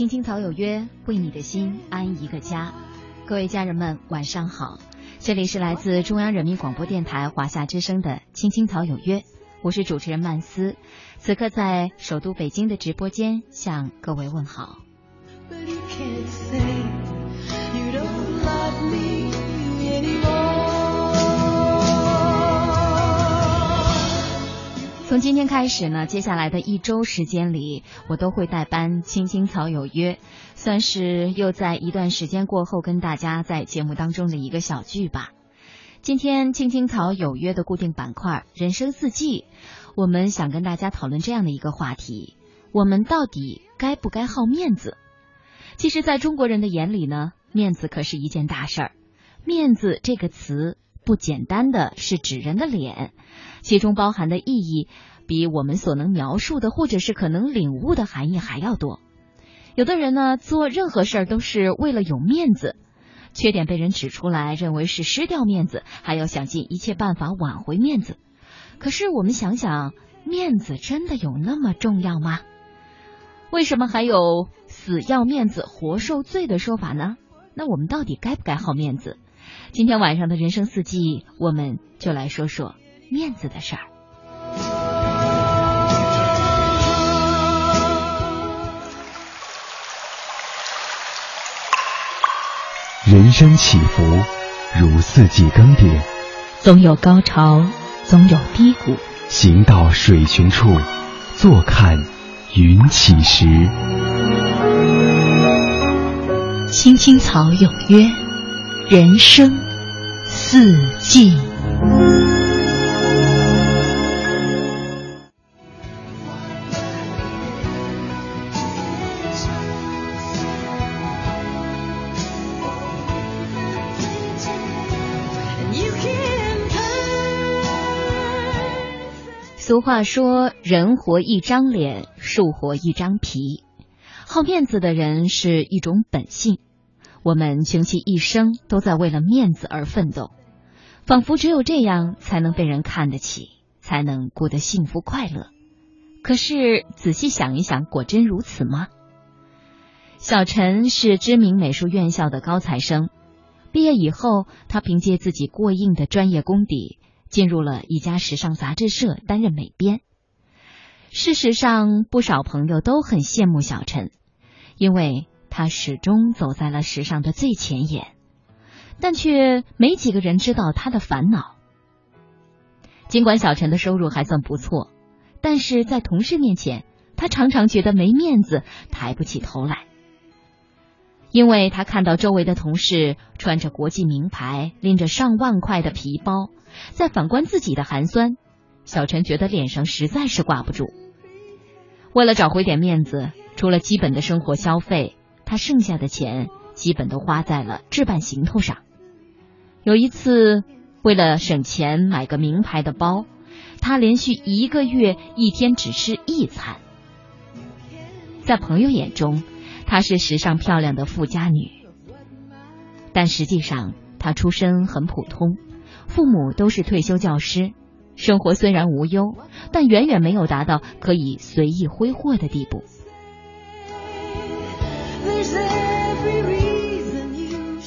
青青草有约，为你的心安一个家。各位家人们，晚上好！这里是来自中央人民广播电台华夏之声的《青青草有约》，我是主持人曼斯，此刻在首都北京的直播间向各位问好。从今天开始呢，接下来的一周时间里，我都会代班《青青草有约》，算是又在一段时间过后跟大家在节目当中的一个小聚吧。今天《青青草有约》的固定板块“人生四季”，我们想跟大家讨论这样的一个话题：我们到底该不该好面子？其实，在中国人的眼里呢，面子可是一件大事儿。面子这个词。不简单的是指人的脸，其中包含的意义比我们所能描述的，或者是可能领悟的含义还要多。有的人呢，做任何事儿都是为了有面子，缺点被人指出来，认为是失掉面子，还要想尽一切办法挽回面子。可是我们想想，面子真的有那么重要吗？为什么还有“死要面子活受罪”的说法呢？那我们到底该不该好面子？今天晚上的人生四季，我们就来说说面子的事儿。人生起伏如四季更迭，总有高潮，总有低谷。行到水穷处，坐看云起时。青青草有约。人生四季。俗话说：“人活一张脸，树活一张皮。”好面子的人是一种本性。我们穷其一生都在为了面子而奋斗，仿佛只有这样才能被人看得起，才能过得幸福快乐。可是仔细想一想，果真如此吗？小陈是知名美术院校的高材生，毕业以后，他凭借自己过硬的专业功底，进入了一家时尚杂志社担任美编。事实上，不少朋友都很羡慕小陈，因为。他始终走在了时尚的最前沿，但却没几个人知道他的烦恼。尽管小陈的收入还算不错，但是在同事面前，他常常觉得没面子，抬不起头来。因为他看到周围的同事穿着国际名牌，拎着上万块的皮包，再反观自己的寒酸，小陈觉得脸上实在是挂不住。为了找回点面子，除了基本的生活消费。他剩下的钱基本都花在了置办行头上。有一次，为了省钱买个名牌的包，他连续一个月一天只吃一餐。在朋友眼中，她是时尚漂亮的富家女，但实际上她出身很普通，父母都是退休教师，生活虽然无忧，但远远没有达到可以随意挥霍的地步。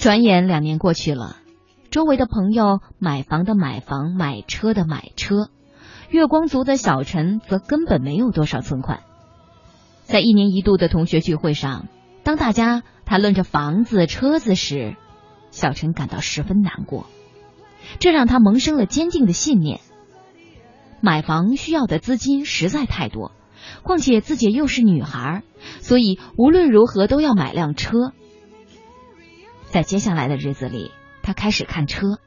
转眼两年过去了，周围的朋友买房的买房，买车的买车，月光族的小陈则根本没有多少存款。在一年一度的同学聚会上，当大家谈论着房子、车子时，小陈感到十分难过。这让他萌生了坚定的信念：买房需要的资金实在太多，况且自己又是女孩，所以无论如何都要买辆车。在接下来的日子里，他开始看车。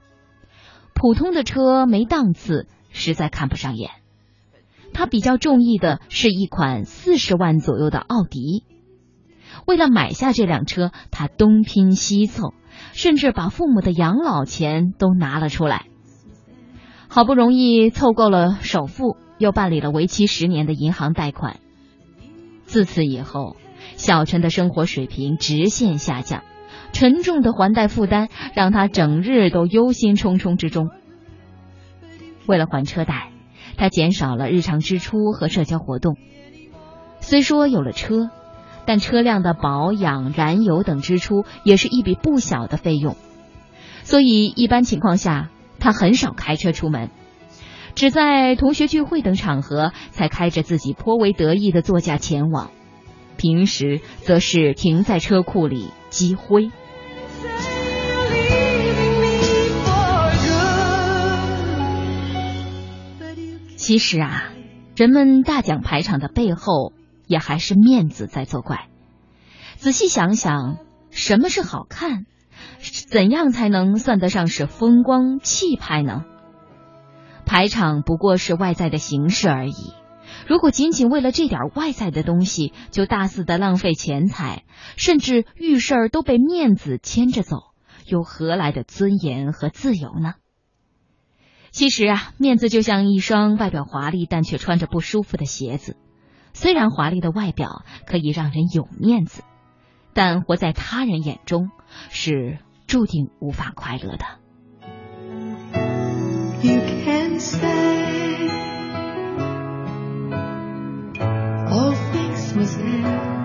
普通的车没档次，实在看不上眼。他比较中意的是一款四十万左右的奥迪。为了买下这辆车，他东拼西凑，甚至把父母的养老钱都拿了出来。好不容易凑够了首付，又办理了为期十年的银行贷款。自此以后，小陈的生活水平直线下降。沉重的还贷负担让他整日都忧心忡忡之中。为了还车贷，他减少了日常支出和社交活动。虽说有了车，但车辆的保养、燃油等支出也是一笔不小的费用，所以一般情况下他很少开车出门，只在同学聚会等场合才开着自己颇为得意的座驾前往，平时则是停在车库里积灰。其实啊，人们大讲排场的背后，也还是面子在作怪。仔细想想，什么是好看？怎样才能算得上是风光气派呢？排场不过是外在的形式而已。如果仅仅为了这点外在的东西，就大肆的浪费钱财，甚至遇事儿都被面子牵着走，又何来的尊严和自由呢？其实啊，面子就像一双外表华丽但却穿着不舒服的鞋子。虽然华丽的外表可以让人有面子，但活在他人眼中是注定无法快乐的。You can say Was it?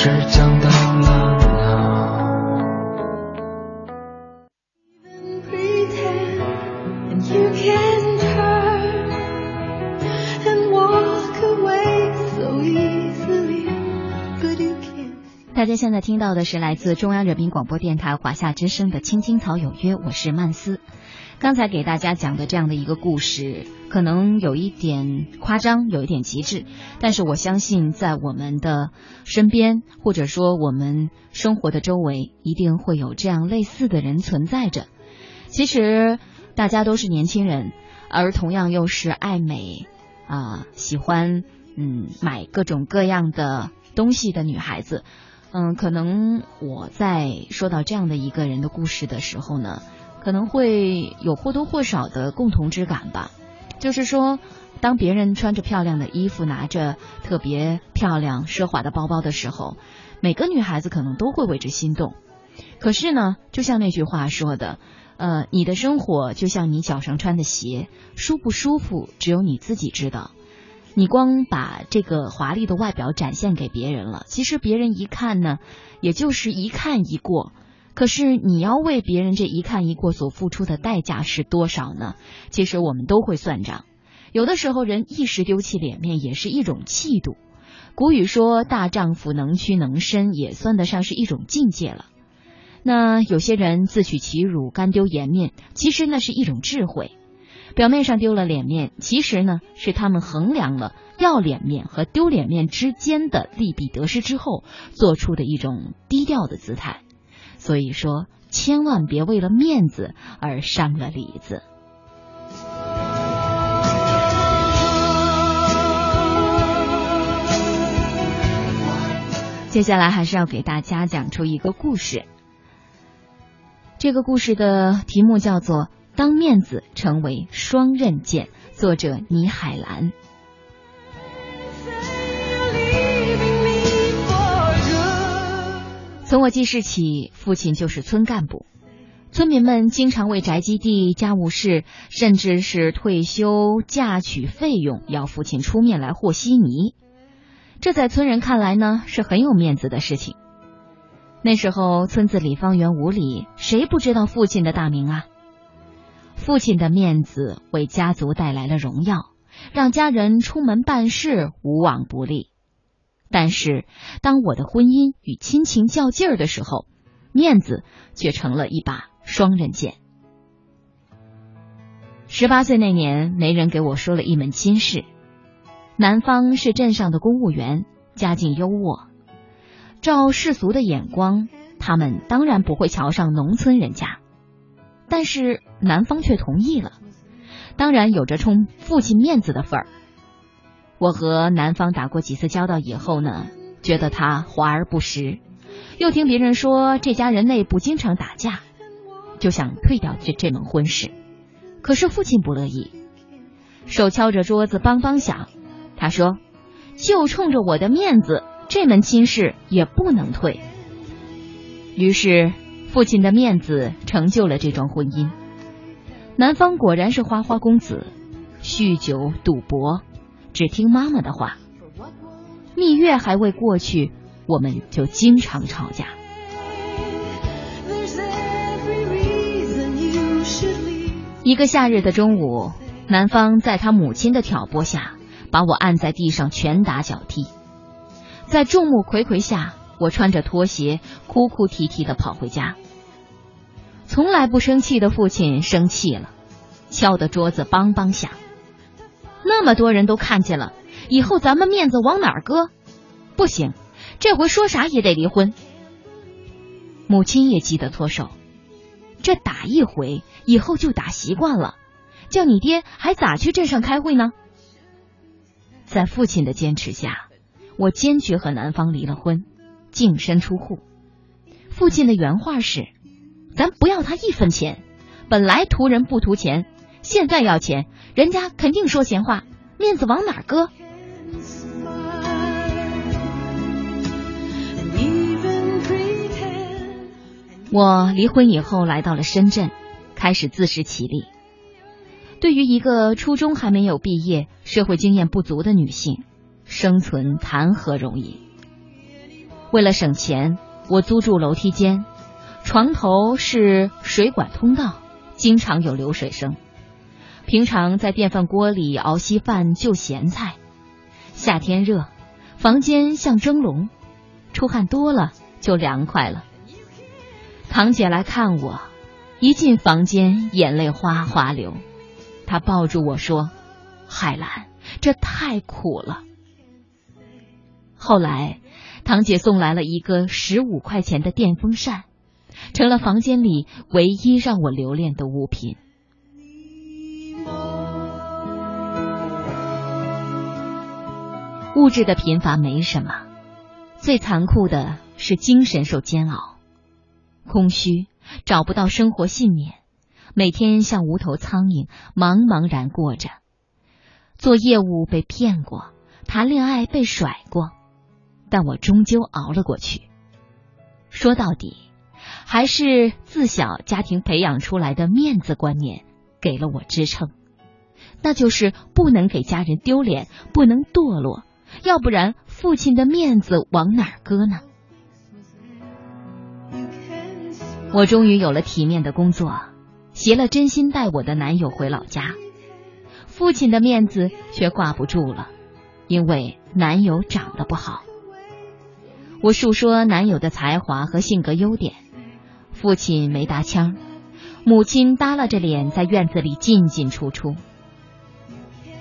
So easily, but you can't. 大家现在听到的是来自中央人民广播电台华夏之声的《青青草有约》，我是曼斯。刚才给大家讲的这样的一个故事，可能有一点夸张，有一点极致，但是我相信在我们的身边，或者说我们生活的周围，一定会有这样类似的人存在着。其实大家都是年轻人，而同样又是爱美啊、喜欢嗯买各种各样的东西的女孩子。嗯，可能我在说到这样的一个人的故事的时候呢，可能会有或多或少的共同之感吧。就是说，当别人穿着漂亮的衣服，拿着特别漂亮、奢华的包包的时候，每个女孩子可能都会为之心动。可是呢，就像那句话说的，呃，你的生活就像你脚上穿的鞋，舒不舒服只有你自己知道。你光把这个华丽的外表展现给别人了，其实别人一看呢，也就是一看一过。可是你要为别人这一看一过所付出的代价是多少呢？其实我们都会算账。有的时候人一时丢弃脸面也是一种气度。古语说“大丈夫能屈能伸”，也算得上是一种境界了。那有些人自取其辱，甘丢颜面，其实那是一种智慧。表面上丢了脸面，其实呢是他们衡量了要脸面和丢脸面之间的利弊得失之后，做出的一种低调的姿态。所以说，千万别为了面子而伤了里子。接下来还是要给大家讲出一个故事。这个故事的题目叫做《当面子成为双刃剑》，作者倪海兰。从我记事起，父亲就是村干部。村民们经常为宅基地、家务事，甚至是退休嫁娶费用，要父亲出面来和稀泥。这在村人看来呢，是很有面子的事情。那时候村子里方圆五里，谁不知道父亲的大名啊？父亲的面子为家族带来了荣耀，让家人出门办事无往不利。但是，当我的婚姻与亲情较劲儿的时候，面子却成了一把双刃剑。十八岁那年，媒人给我说了一门亲事。男方是镇上的公务员，家境优渥。照世俗的眼光，他们当然不会瞧上农村人家，但是男方却同意了，当然有着冲父亲面子的份儿。我和男方打过几次交道以后呢，觉得他华而不实，又听别人说这家人内部经常打架，就想退掉这这门婚事。可是父亲不乐意，手敲着桌子梆梆响，他说：“就冲着我的面子，这门亲事也不能退。”于是，父亲的面子成就了这桩婚姻。男方果然是花花公子，酗酒赌博，只听妈妈的话。蜜月还未过去，我们就经常吵架。一个夏日的中午，男方在他母亲的挑拨下，把我按在地上拳打脚踢。在众目睽睽下，我穿着拖鞋，哭哭啼啼的跑回家。从来不生气的父亲生气了，敲的桌子梆梆响。那么多人都看见了，以后咱们面子往哪儿搁？不行，这回说啥也得离婚。母亲也急得脱手。这打一回，以后就打习惯了。叫你爹还咋去镇上开会呢？在父亲的坚持下，我坚决和男方离了婚，净身出户。父亲的原话是：“咱不要他一分钱，本来图人不图钱，现在要钱，人家肯定说闲话，面子往哪搁？”我离婚以后来到了深圳，开始自食其力。对于一个初中还没有毕业、社会经验不足的女性，生存谈何容易？为了省钱，我租住楼梯间，床头是水管通道，经常有流水声。平常在电饭锅里熬稀饭、就咸菜。夏天热，房间像蒸笼，出汗多了就凉快了。堂姐来看我，一进房间眼泪哗哗流。她抱住我说：“海兰，这太苦了。”后来，堂姐送来了一个十五块钱的电风扇，成了房间里唯一让我留恋的物品。物质的贫乏没什么，最残酷的是精神受煎熬。空虚，找不到生活信念，每天像无头苍蝇，茫茫然过着。做业务被骗过，谈恋爱被甩过，但我终究熬了过去。说到底，还是自小家庭培养出来的面子观念给了我支撑，那就是不能给家人丢脸，不能堕落，要不然父亲的面子往哪儿搁呢？我终于有了体面的工作，携了真心待我的男友回老家，父亲的面子却挂不住了，因为男友长得不好。我述说男友的才华和性格优点，父亲没搭腔，母亲耷拉着脸在院子里进进出出。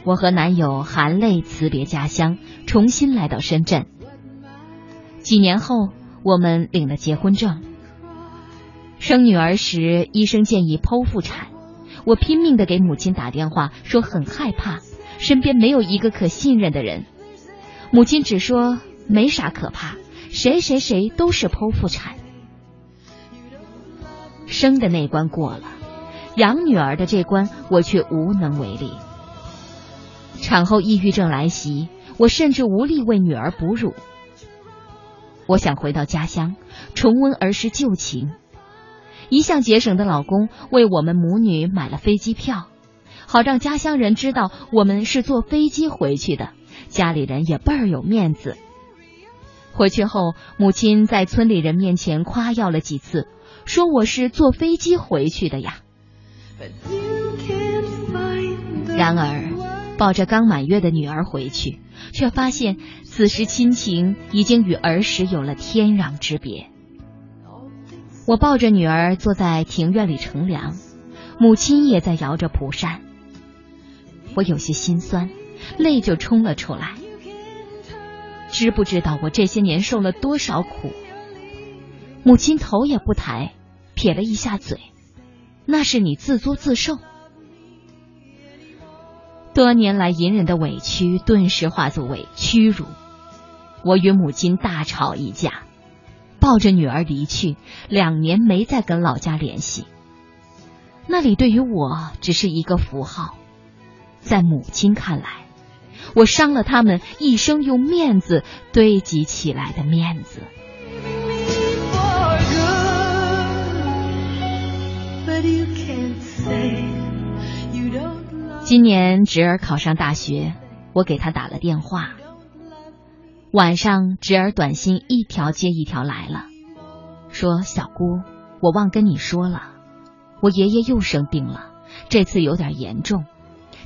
我和男友含泪辞别家乡，重新来到深圳。几年后，我们领了结婚证。生女儿时，医生建议剖腹产，我拼命的给母亲打电话，说很害怕，身边没有一个可信任的人。母亲只说没啥可怕，谁谁谁都是剖腹产。生的那关过了，养女儿的这关我却无能为力。产后抑郁症来袭，我甚至无力为女儿哺乳。我想回到家乡，重温儿时旧情。一向节省的老公为我们母女买了飞机票，好让家乡人知道我们是坐飞机回去的，家里人也倍儿有面子。回去后，母亲在村里人面前夸耀了几次，说我是坐飞机回去的呀。然而，抱着刚满月的女儿回去，却发现此时亲情已经与儿时有了天壤之别。我抱着女儿坐在庭院里乘凉，母亲也在摇着蒲扇。我有些心酸，泪就冲了出来。知不知道我这些年受了多少苦？母亲头也不抬，撇了一下嘴：“那是你自作自受。”多年来隐忍的委屈，顿时化作为屈辱。我与母亲大吵一架。抱着女儿离去，两年没再跟老家联系。那里对于我只是一个符号，在母亲看来，我伤了他们一生用面子堆积起来的面子。今年侄儿考上大学，我给他打了电话。晚上，侄儿短信一条接一条来了，说：“小姑，我忘跟你说了，我爷爷又生病了，这次有点严重，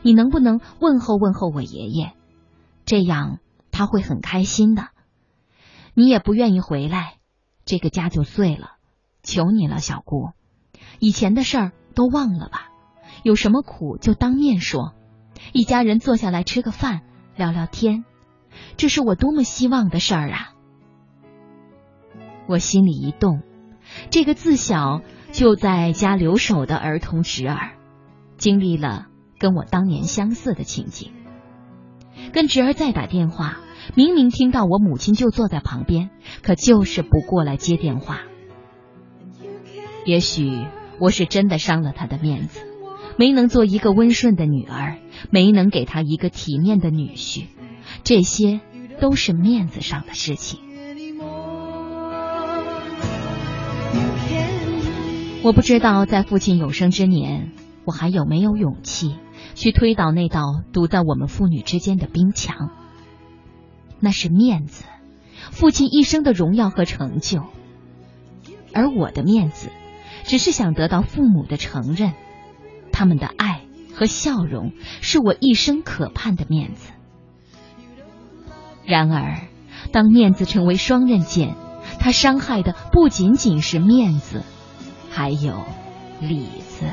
你能不能问候问候我爷爷？这样他会很开心的。你也不愿意回来，这个家就碎了。求你了，小姑，以前的事儿都忘了吧。有什么苦就当面说，一家人坐下来吃个饭，聊聊天，这是我多么希望的事儿啊！我心里一动，这个自小就在家留守的儿童侄儿，经历了跟我当年相似的情景。跟侄儿再打电话，明明听到我母亲就坐在旁边，可就是不过来接电话。也许我是真的伤了他的面子，没能做一个温顺的女儿，没能给他一个体面的女婿，这些都是面子上的事情。我不知道在父亲有生之年，我还有没有勇气去推倒那道堵在我们父女之间的冰墙。那是面子，父亲一生的荣耀和成就，而我的面子，只是想得到父母的承认，他们的爱和笑容是我一生可盼的面子。然而，当面子成为双刃剑，它伤害的不仅仅是面子。还有里子。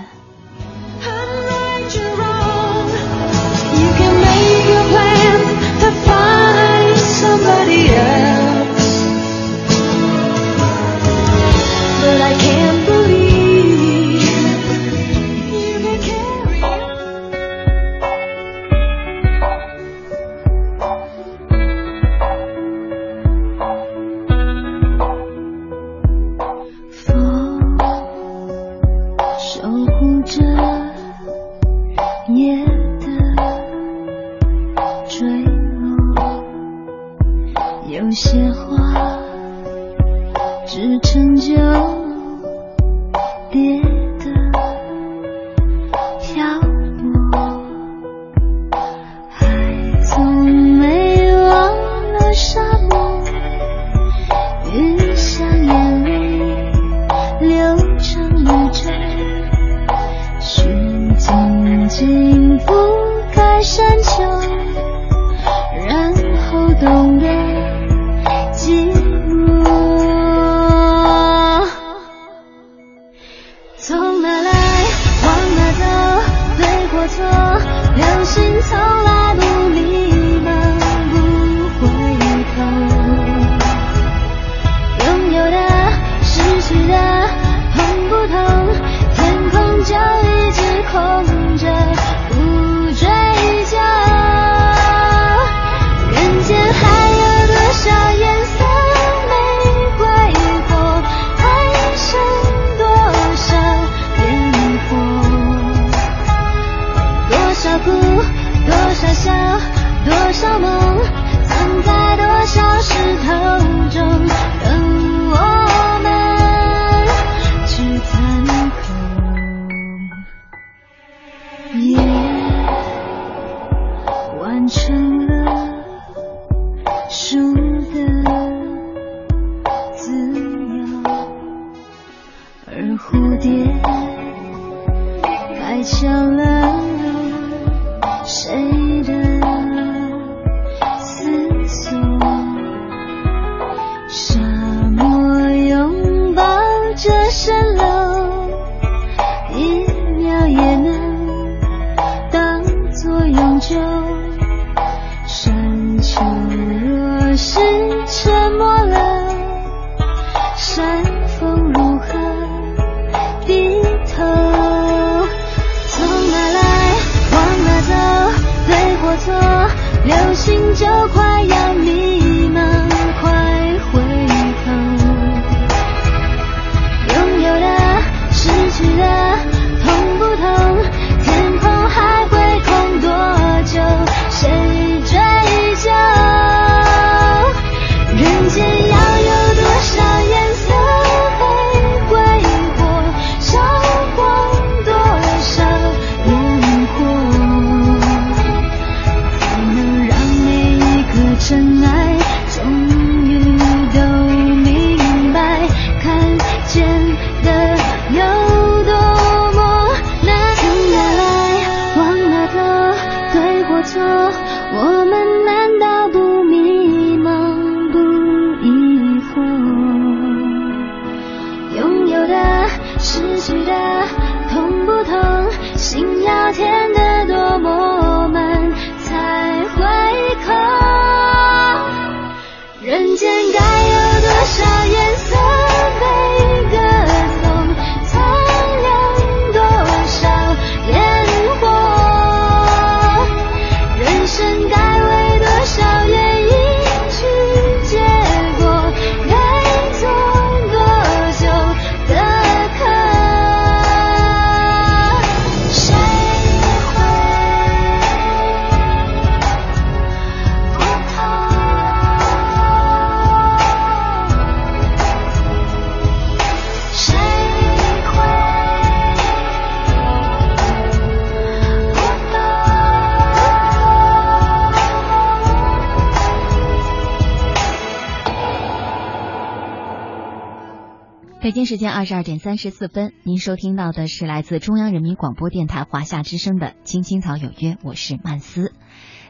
时间二十二点三十四分，您收听到的是来自中央人民广播电台华夏之声的《青青草有约》，我是曼斯。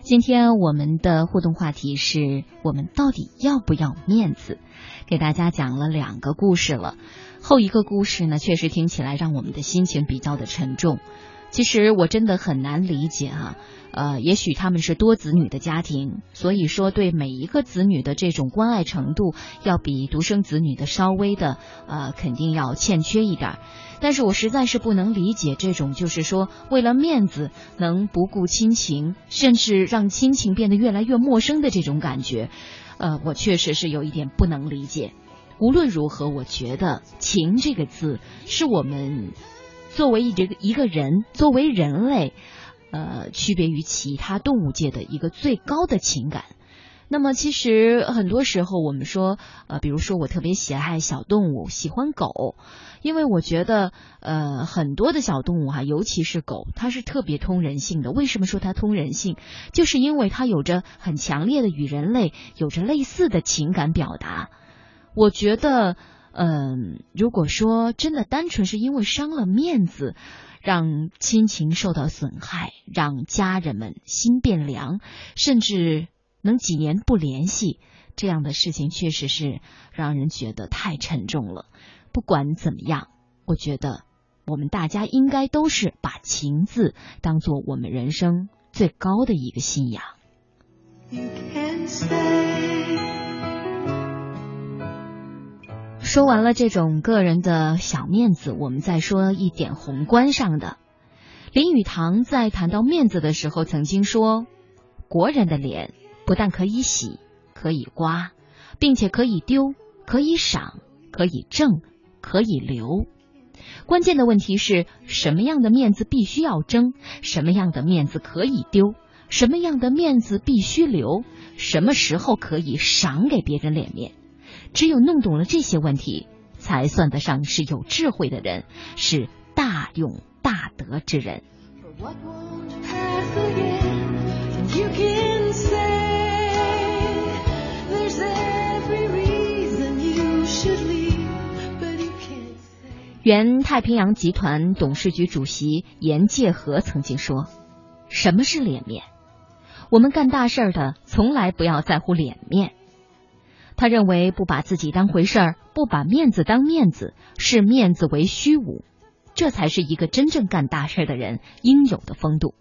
今天我们的互动话题是我们到底要不要面子？给大家讲了两个故事了，后一个故事呢，确实听起来让我们的心情比较的沉重。其实我真的很难理解哈、呃，也许他们是多子女的家庭，所以说对每一个子女的这种关爱程度，要比独生子女的稍微的呃，肯定要欠缺一点。但是我实在是不能理解这种，就是说为了面子能不顾亲情，甚至让亲情变得越来越陌生的这种感觉，呃，我确实是有一点不能理解。无论如何，我觉得“情”这个字是我们作为一这个一个人，作为人类，呃，区别于其他动物界的一个最高的情感。那么，其实很多时候我们说，呃，比如说我特别喜爱小动物，喜欢狗，因为我觉得，呃，很多的小动物哈、尤其是狗，它是特别通人性的。为什么说它通人性？就是因为它有着很强烈的与人类有着类似的情感表达。我觉得，嗯、如果说真的单纯是因为伤了面子，让亲情受到损害，让家人们心变凉，甚至能几年不联系，这样的事情确实是让人觉得太沉重了。不管怎么样，我觉得我们大家应该都是把“情”字当做我们人生最高的一个信仰。You can say 说完了这种个人的小面子，我们再说一点宏观上的。林语堂在谈到面子的时候，曾经说：“国人的脸不但可以洗，可以刮，并且可以丢，可以赏，可以挣，可以留。关键的问题是什么样的面子必须要争，什么样的面子可以丢，什么样的面子必须留，什么时候可以赏给别人脸面。”只有弄懂了这些问题，才算得上是有智慧的人，是大勇大德之人。原太平洋集团董事局主席严介和曾经说，什么是脸面，我们干大事的从来不要在乎脸面。他认为不把自己当回事儿，不把面子当面子，视面子为虚无，这才是一个真正干大事的人应有的风度。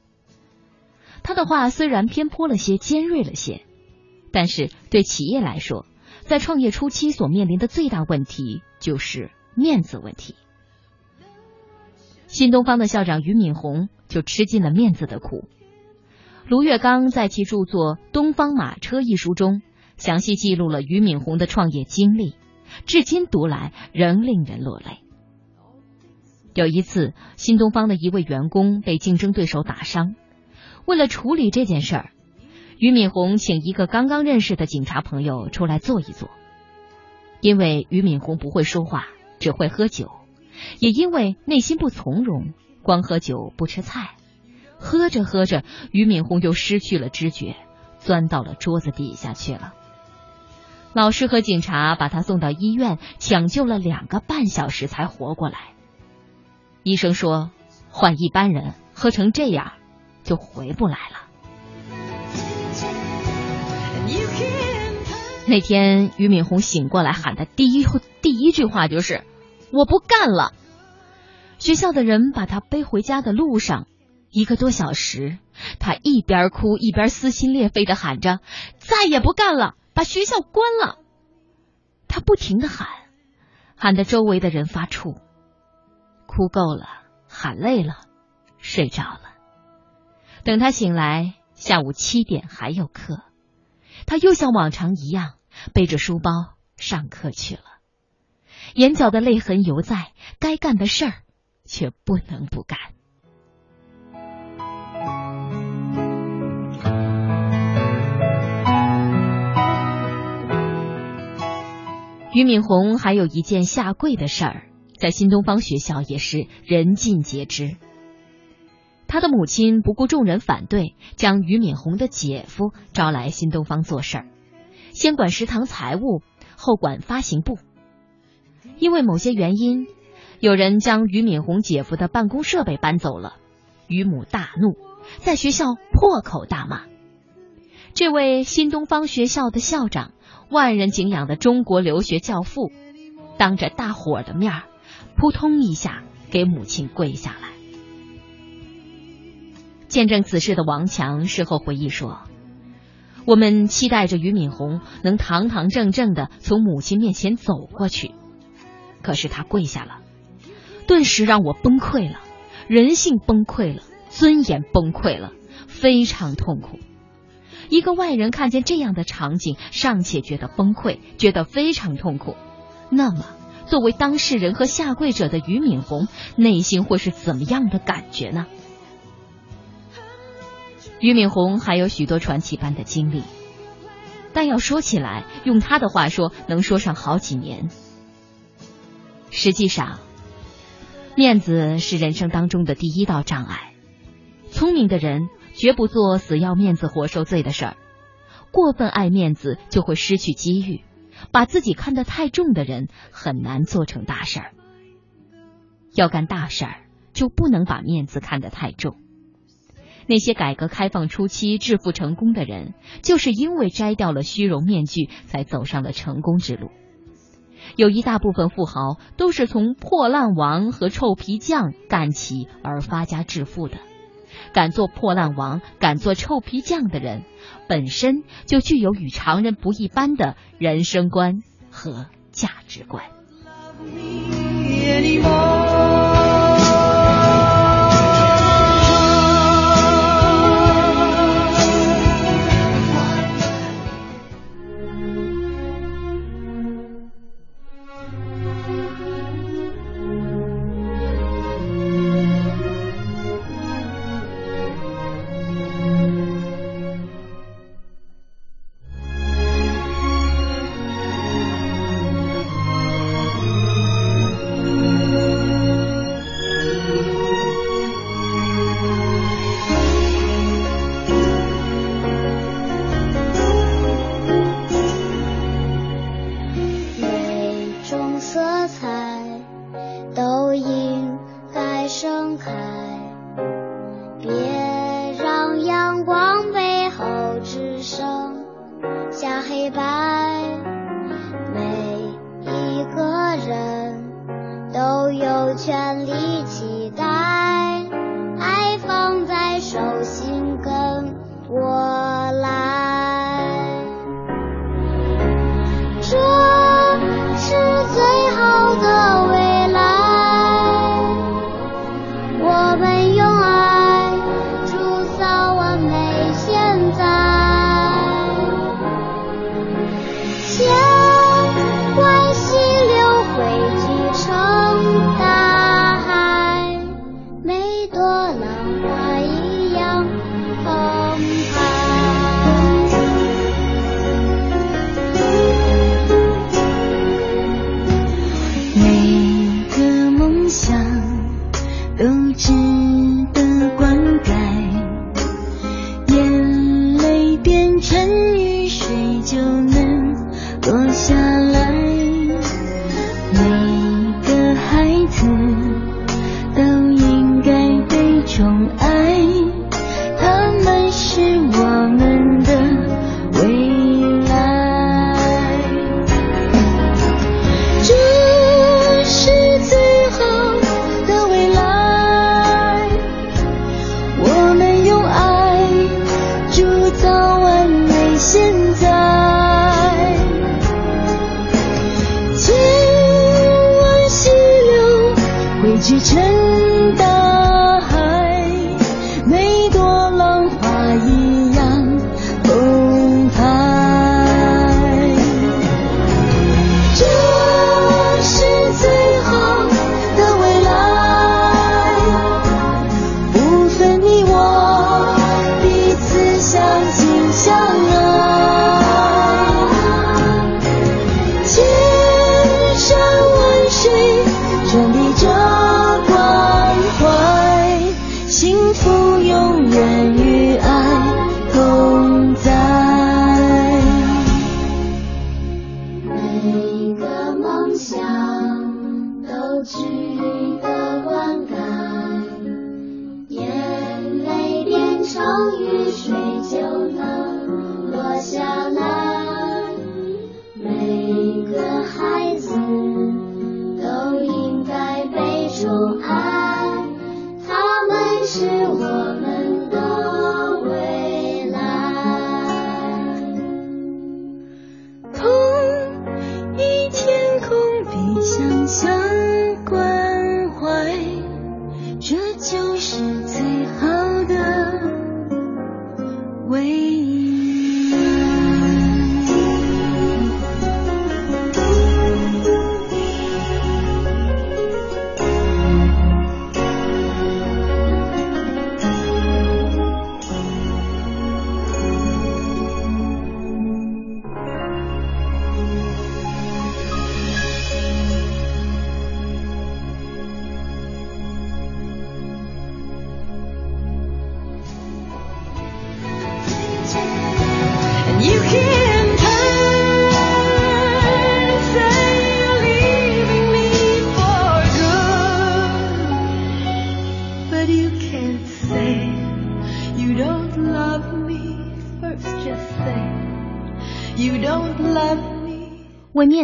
他的话虽然偏颇了些，尖锐了些，但是对企业来说，在创业初期所面临的最大问题就是面子问题。新东方的校长俞敏洪就吃尽了面子的苦。卢月刚在其著作《东方马车》一书中，详细记录了俞敏洪的创业经历，至今读来仍令人落泪。有一次，新东方的一位员工被竞争对手打伤，为了处理这件事儿，俞敏洪请一个刚刚认识的警察朋友出来坐一坐。因为俞敏洪不会说话，只会喝酒，也因为内心不从容，光喝酒不吃菜。喝着喝着，俞敏洪又失去了知觉，钻到了桌子底下去了。老师和警察把他送到医院，抢救了两个半小时才活过来。医生说，换一般人喝成这样，就回不来了。那天，俞敏洪醒过来喊的第一第一句话就是：“我不干了。”学校的人把他背回家的路上，一个多小时，他一边哭一边撕心裂肺的喊着：“再也不干了，把学校关了！”他不停的喊，喊得周围的人发怵。哭够了，喊累了，睡着了。等他醒来，下午七点还有课，他又像往常一样背着书包上课去了。眼角的泪痕犹在，该干的事儿却不能不干。俞敏洪还有一件下跪的事儿，在新东方学校也是人尽皆知。他的母亲不顾众人反对，将俞敏洪的姐夫招来新东方做事儿，先管食堂财务，后管发行部。因为某些原因，有人将俞敏洪姐夫的办公设备搬走了，于母大怒，在学校破口大骂。这位新东方学校的校长，万人敬仰的中国留学教父，当着大伙的面，扑通一下给母亲跪下来。见证此事的王强事后回忆说：“我们期待着俞敏洪能堂堂正正的从母亲面前走过去，可是他跪下了，顿时让我崩溃了，人性崩溃了，尊严崩溃了，非常痛苦。一个外人看见这样的场景，尚且觉得崩溃，觉得非常痛苦，那么作为当事人和下跪者的俞敏洪，内心会是怎么样的感觉呢？”俞敏洪还有许多传奇般的经历，但要说起来，用他的话说，能说上好几年。实际上，面子是人生当中的第一道障碍。聪明的人绝不做死要面子活受罪的事儿，过分爱面子就会失去机遇。把自己看得太重的人，很难做成大事儿。要干大事儿，就不能把面子看得太重。那些改革开放初期致富成功的人，就是因为摘掉了虚荣面具，才走上了成功之路。有一大部分富豪都是从破烂王和臭皮匠干起而发家致富的。敢做破烂王、敢做臭皮匠的人，本身就具有与常人不一般的人生观和价值观。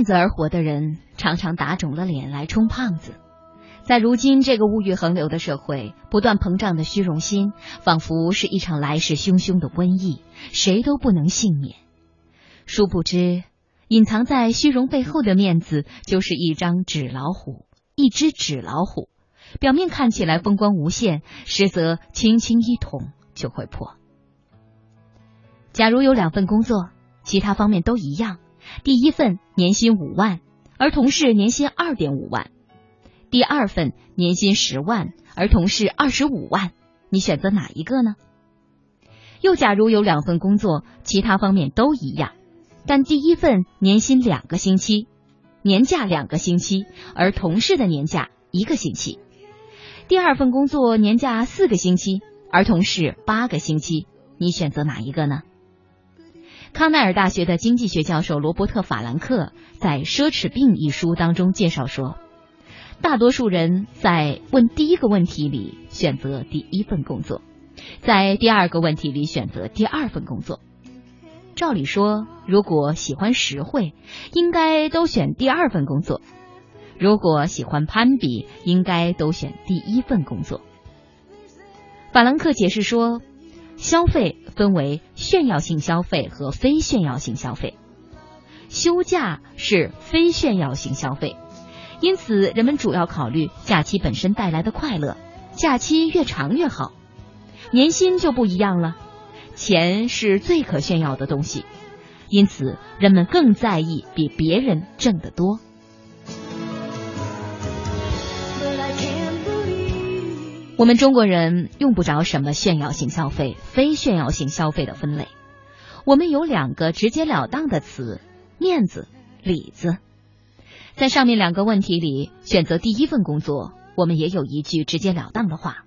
子而活的人，常常打肿了脸来充胖子。在如今这个物欲横流的社会，不断膨胀的虚荣心，仿佛是一场来势汹汹的瘟疫，谁都不能幸免。殊不知，隐藏在虚荣背后的面子，就是一张纸老虎，一只纸老虎。表面看起来风光无限，实则轻轻一捅就会破。假如有两份工作，其他方面都一样，第一份年薪五万，而同事年薪二点五万；第二份年薪十万，而同事二十五万，你选择哪一个呢？又假如有两份工作，其他方面都一样，但第一份年薪两个星期，年假两个星期，而同事的年假一个星期；第二份工作年假四个星期，而同事八个星期，你选择哪一个呢？康奈尔大学的经济学教授罗伯特·法兰克在《奢侈病》一书当中介绍说，大多数人在问第一个问题里选择第一份工作，在第二个问题里选择第二份工作。照理说，如果喜欢实惠，应该都选第二份工作；如果喜欢攀比，应该都选第一份工作。法兰克解释说。消费分为炫耀性消费和非炫耀性消费。休假是非炫耀性消费，因此人们主要考虑假期本身带来的快乐，假期越长越好。年薪就不一样了，钱是最可炫耀的东西，因此人们更在意比别人挣得多。我们中国人用不着什么炫耀性消费、非炫耀性消费的分类，我们有两个直截了当的词：面子、里子。在上面两个问题里，选择第一份工作，我们也有一句直截了当的话：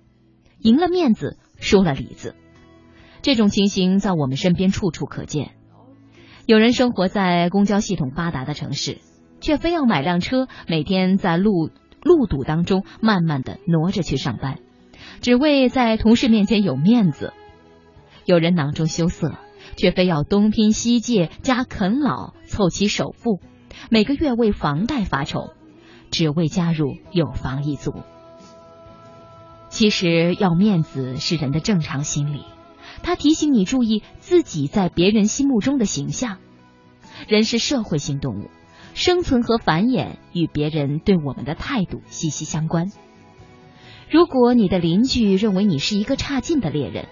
赢了面子，输了里子。这种情形在我们身边处处可见。有人生活在公交系统发达的城市，却非要买辆车，每天在路路堵当中慢慢的挪着去上班。只为在同事面前有面子，有人囊中羞涩，却非要东拼西借加啃老凑齐首付，每个月为房贷发愁，只为加入有房一族。其实要面子是人的正常心理，他提醒你注意自己在别人心目中的形象。人是社会性动物，生存和繁衍与别人对我们的态度息息相关。如果你的邻居认为你是一个差劲的猎人，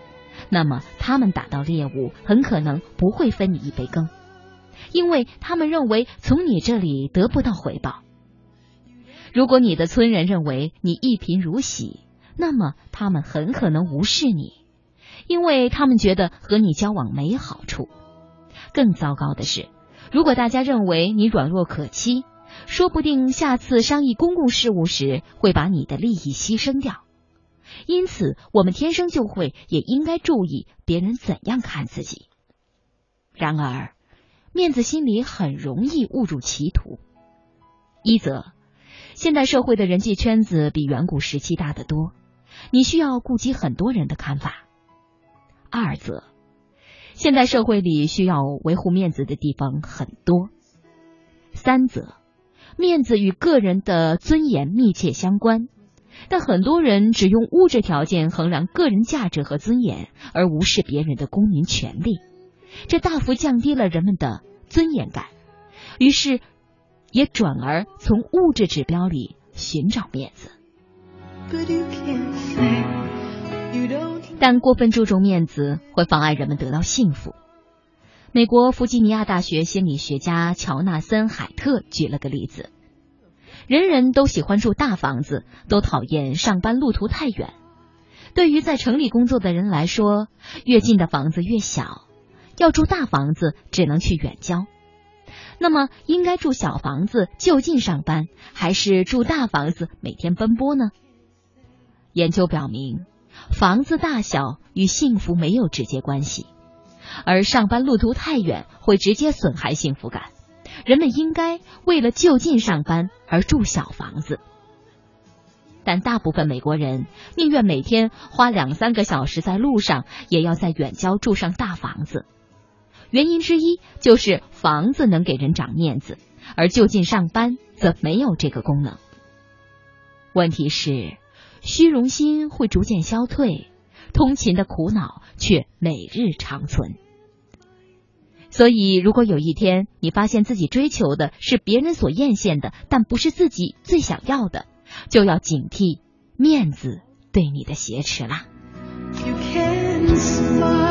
那么他们打到猎物很可能不会分你一杯羹，因为他们认为从你这里得不到回报。如果你的村人认为你一贫如洗，那么他们很可能无视你，因为他们觉得和你交往没好处。更糟糕的是，如果大家认为你软弱可欺。说不定下次商议公共事务时，会把你的利益牺牲掉。因此，我们天生就会，也应该注意别人怎样看自己。然而，面子心理很容易误入歧途。一则，现代社会的人际圈子比远古时期大得多，你需要顾及很多人的看法；二则，现代社会里需要维护面子的地方很多；三则。面子与个人的尊严密切相关，但很多人只用物质条件衡量个人价值和尊严，而无视别人的公民权利，这大幅降低了人们的尊严感，于是也转而从物质指标里寻找面子。但过分注重面子会妨碍人们得到幸福。美国弗吉尼亚大学心理学家乔纳森·海特举了个例子：人人都喜欢住大房子，都讨厌上班路途太远。对于在城里工作的人来说，越近的房子越小，要住大房子只能去远郊。那么，应该住小房子就近上班，还是住大房子每天奔波呢？研究表明，房子大小与幸福没有直接关系，而上班路途太远会直接损害幸福感。人们应该为了就近上班而住小房子，但大部分美国人宁愿每天花两三个小时在路上，也要在远郊住上大房子。原因之一就是房子能给人长面子，而就近上班则没有这个功能。问题是，虚荣心会逐渐消退，通勤的苦恼却每日长存。所以，如果有一天你发现自己追求的是别人所艳羡的，但不是自己最想要的，就要警惕面子对你的挟持啦。You can smile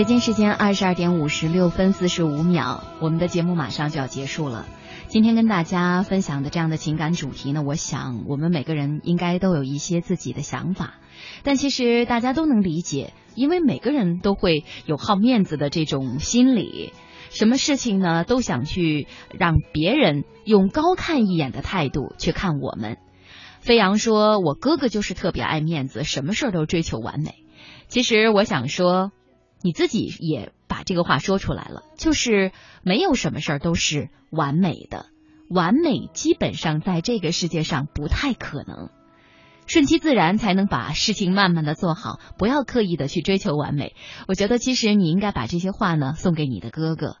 北京时间二十二点五十六分四十五秒，我们的节目马上就要结束了。今天跟大家分享的这样的情感主题呢，我想我们每个人应该都有一些自己的想法，但其实大家都能理解，因为每个人都会有好面子的这种心理，什么事情呢都想去让别人用高看一眼的态度去看我们。飞扬说：“我哥哥就是特别爱面子，什么事儿都追求完美。”其实我想说，你自己也把这个话说出来了，就是没有什么事儿都是完美的，完美基本上在这个世界上不太可能。顺其自然才能把事情慢慢的做好，不要刻意的去追求完美。我觉得其实你应该把这些话呢送给你的哥哥。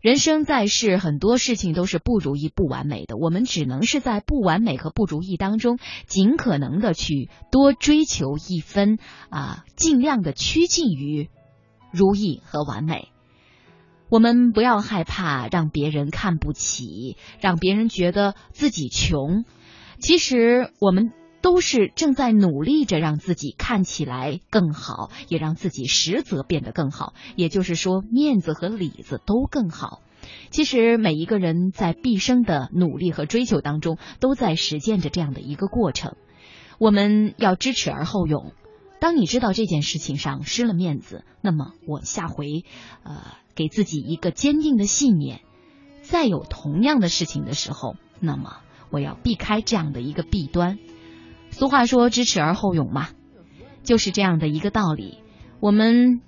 人生在世，很多事情都是不如意、不完美的。我们只能是在不完美和不如意当中，尽可能的去多追求一分啊，尽量的趋近于如意和完美。我们不要害怕让别人看不起，让别人觉得自己穷。其实我们。都是正在努力着让自己看起来更好，也让自己实则变得更好。也就是说，面子和里子都更好。其实每一个人在毕生的努力和追求当中，都在实践着这样的一个过程。我们要知耻而后勇。当你知道这件事情上失了面子，那么我下回，呃，给自己一个坚定的信念：再有同样的事情的时候，那么我要避开这样的一个弊端。俗话说“知耻而后勇”嘛，就是这样的一个道理。我们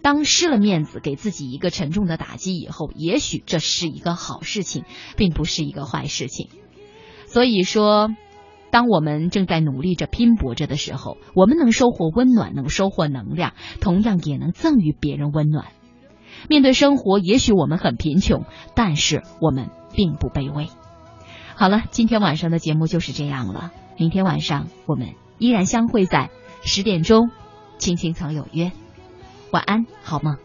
当失了面子，给自己一个沉重的打击以后，也许这是一个好事情，并不是一个坏事情。所以说，当我们正在努力着、拼搏着的时候，我们能收获温暖，能收获能量，同样也能赠予别人温暖。面对生活，也许我们很贫穷，但是我们并不卑微。好了，今天晚上的节目就是这样了。明天晚上我们依然相会在十点钟，青青草有约，晚安，好梦。